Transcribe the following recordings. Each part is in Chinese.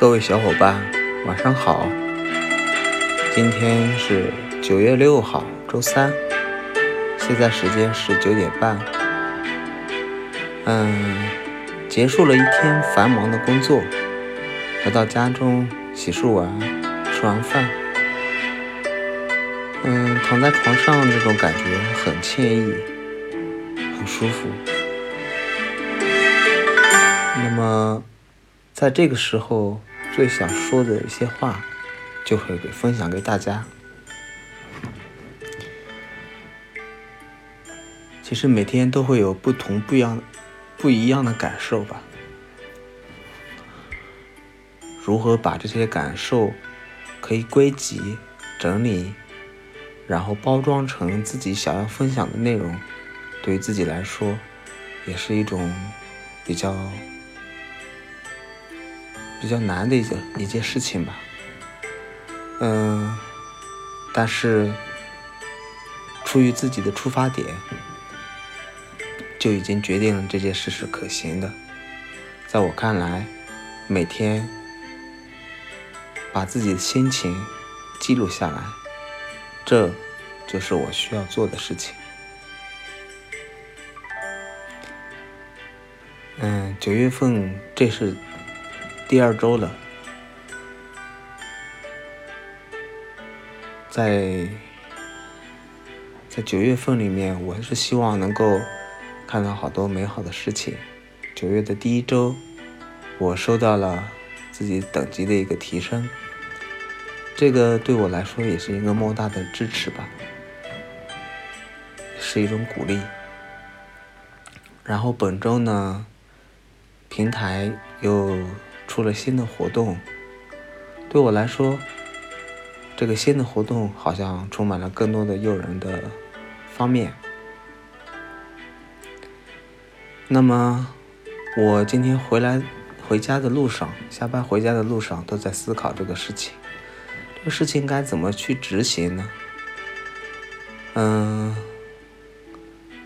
各位小伙伴，晚上好。今天是九月六号，周三，现在时间是九点半。嗯，结束了一天繁忙的工作，回到家中洗漱完，吃完饭，嗯，躺在床上，这种感觉很惬意，很舒服。那么，在这个时候，最想说的一些话，就会给分享给大家。其实每天都会有不同、不一样、不一样的感受吧。如何把这些感受可以归集、整理，然后包装成自己想要分享的内容，对于自己来说，也是一种比较。比较难的一件一件事情吧，嗯，但是出于自己的出发点，就已经决定了这件事是可行的。在我看来，每天把自己的心情记录下来，这就是我需要做的事情。嗯，九月份这是。第二周了，在在九月份里面，我还是希望能够看到好多美好的事情。九月的第一周，我收到了自己等级的一个提升，这个对我来说也是一个莫大的支持吧，是一种鼓励。然后本周呢，平台又。出了新的活动，对我来说，这个新的活动好像充满了更多的诱人的方面。那么，我今天回来回家的路上，下班回家的路上，都在思考这个事情。这个事情该怎么去执行呢？嗯，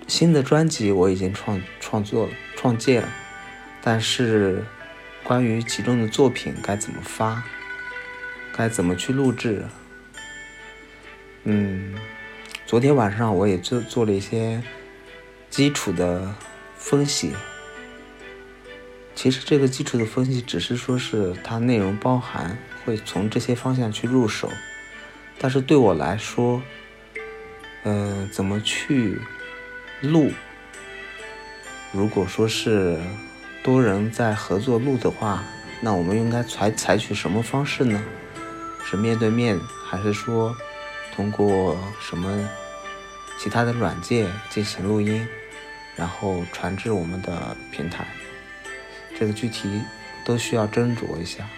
新的专辑我已经创创作了、创建了，但是。关于其中的作品该怎么发，该怎么去录制？嗯，昨天晚上我也做做了一些基础的分析。其实这个基础的分析只是说是它内容包含会从这些方向去入手，但是对我来说，嗯，怎么去录？如果说是。多人在合作录的话，那我们应该采采取什么方式呢？是面对面，还是说通过什么其他的软件进行录音，然后传至我们的平台？这个具体都需要斟酌一下。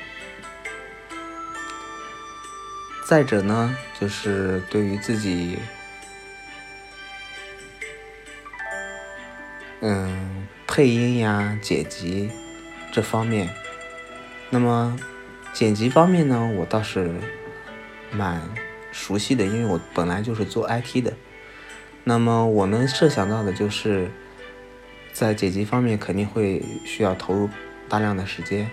再者呢，就是对于自己，嗯。配音呀，剪辑这方面，那么剪辑方面呢，我倒是蛮熟悉的，因为我本来就是做 IT 的。那么我能设想到的就是，在剪辑方面肯定会需要投入大量的时间。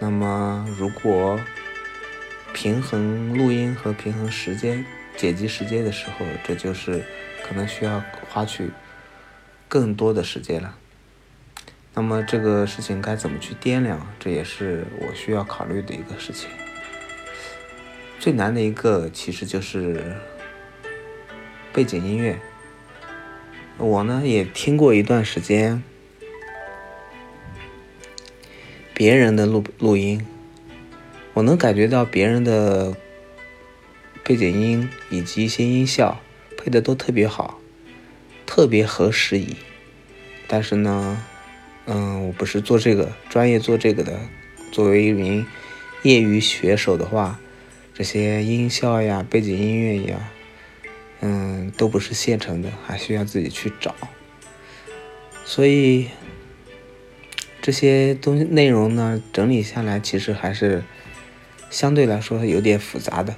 那么如果平衡录音和平衡时间、剪辑时间的时候，这就是可能需要花去更多的时间了。那么这个事情该怎么去掂量？这也是我需要考虑的一个事情。最难的一个其实就是背景音乐。我呢也听过一段时间别人的录录音，我能感觉到别人的背景音以及一些音效配的都特别好，特别合时宜。但是呢。嗯，我不是做这个专业做这个的。作为一名业余选手的话，这些音效呀、背景音乐呀，嗯，都不是现成的，还需要自己去找。所以这些东西内容呢，整理下来其实还是相对来说有点复杂的。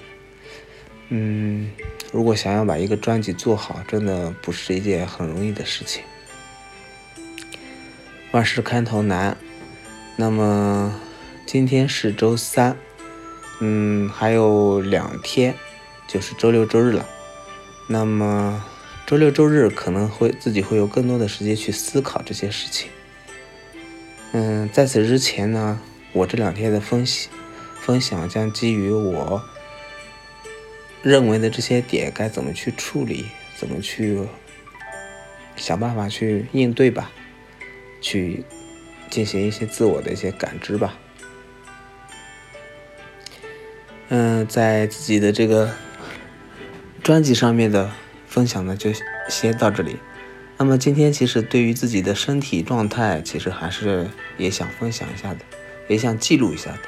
嗯，如果想要把一个专辑做好，真的不是一件很容易的事情。万事开头难，那么今天是周三，嗯，还有两天就是周六周日了。那么周六周日可能会自己会有更多的时间去思考这些事情。嗯，在此之前呢，我这两天的分析分享将基于我认为的这些点该怎么去处理，怎么去想办法去应对吧，去进行一些自我的一些感知吧。嗯，在自己的这个专辑上面的分享呢，就先到这里。那么今天其实对于自己的身体状态，其实还是也想分享一下的，也想记录一下的。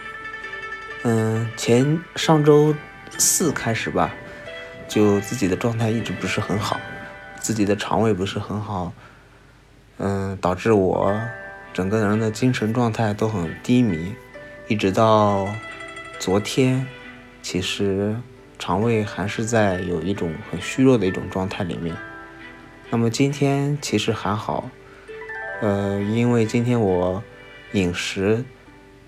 嗯，前上周四开始吧，就自己的状态一直不是很好，自己的肠胃不是很好，导致我整个人的精神状态都很低迷，一直到昨天，其实肠胃还是在有一种很虚弱的一种状态里面。那么今天其实还好，呃，因为今天我饮食，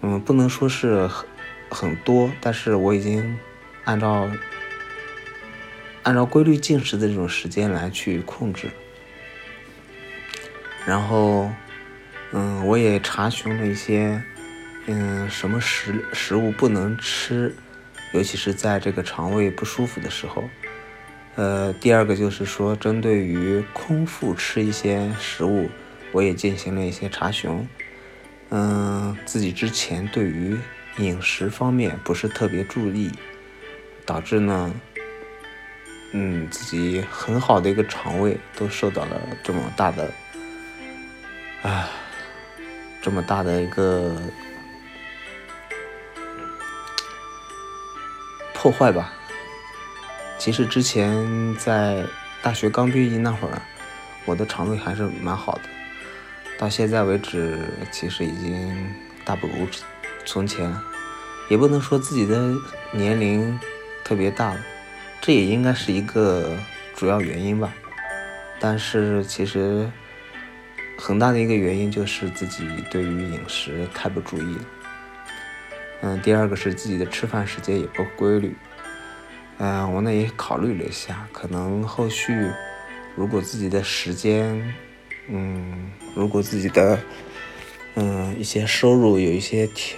嗯，不能说是很很多，但是我已经按照按照规律进食的这种时间来去控制。然后，嗯，我也查询了一些，嗯，什么食食物不能吃，尤其是在这个肠胃不舒服的时候。呃，第二个就是说，针对于空腹吃一些食物，我也进行了一些查询。嗯，自己之前对于饮食方面不是特别注意，导致呢，嗯，自己很好的一个肠胃都受到了这么大的，啊，这么大的一个破坏吧。其实之前在大学刚毕业那会儿，我的肠胃还是蛮好的。到现在为止，其实已经大不如从前。也不能说自己的年龄特别大了，这也应该是一个主要原因吧。但是其实很大的一个原因就是自己对于饮食太不注意了。嗯，第二个是自己的吃饭时间也不规律。嗯，我呢也考虑了一下，可能后续如果自己的时间，嗯，如果自己的嗯一些收入有一些提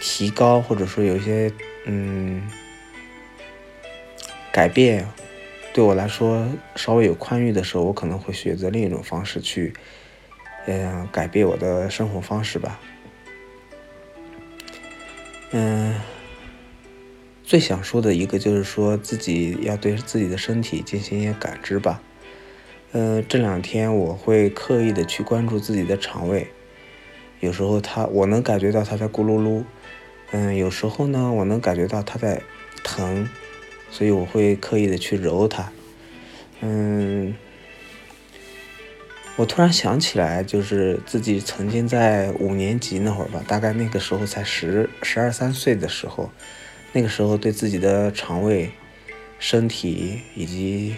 提高，或者说有一些嗯改变，对我来说稍微有宽裕的时候，我可能会选择另一种方式去嗯改变我的生活方式吧，嗯。最想说的一个就是说自己要对自己的身体进行一些感知吧。嗯，这两天我会刻意的去关注自己的肠胃，有时候它我能感觉到它在咕噜噜，嗯，有时候呢我能感觉到它在疼，所以我会刻意的去揉它。嗯，我突然想起来，就是自己曾经在五年级那会儿吧，大概那个时候才十十二三岁的时候。那个时候对自己的肠胃、身体以及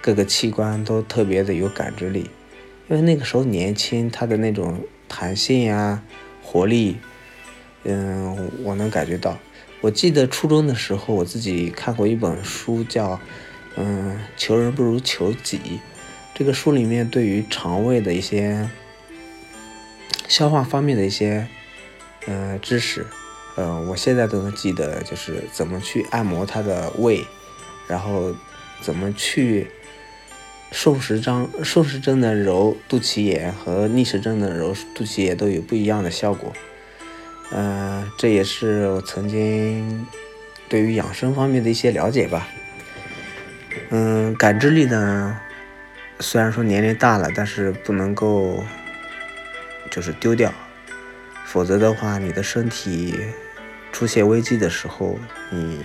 各个器官都特别的有感知力，因为那个时候年轻，它的那种弹性呀、活力，嗯，我能感觉到。我记得初中的时候，我自己看过一本书，叫《嗯，求人不如求己》。这个书里面对于肠胃的一些消化方面的一些嗯知识。嗯，我现在都能记得，就是怎么去按摩他的胃，然后怎么去顺时针顺时针的揉肚脐眼和逆时针的揉肚脐眼都有不一样的效果。嗯，这也是我曾经对于养生方面的一些了解吧。嗯，感知力呢，虽然说年龄大了，但是不能够就是丢掉，否则的话，你的身体。出现危机的时候，你，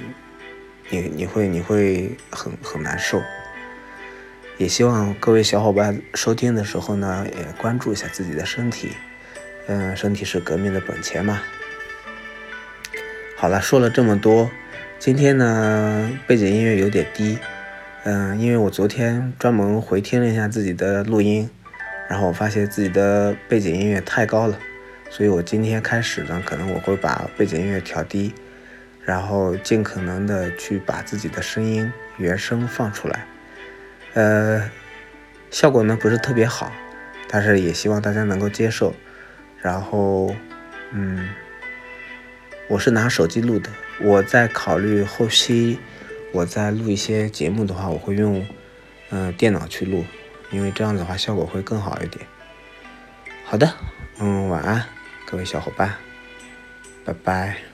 你你会你会很很难受。也希望各位小伙伴收听的时候呢，也关注一下自己的身体。嗯，身体是革命的本钱嘛。好了，说了这么多，今天呢背景音乐有点低。嗯，因为我昨天专门回听了一下自己的录音，然后我发现自己的背景音乐太高了，所以我今天开始呢，可能我会把背景音乐调低，然后尽可能的去把自己的声音原声放出来，呃，效果呢不是特别好，但是也希望大家能够接受。然后，嗯，我是拿手机录的，我在考虑后期我在录一些节目的话，我会用嗯电脑去录，因为这样子的话效果会更好一点。好的，嗯，晚安。各位小伙伴，拜拜。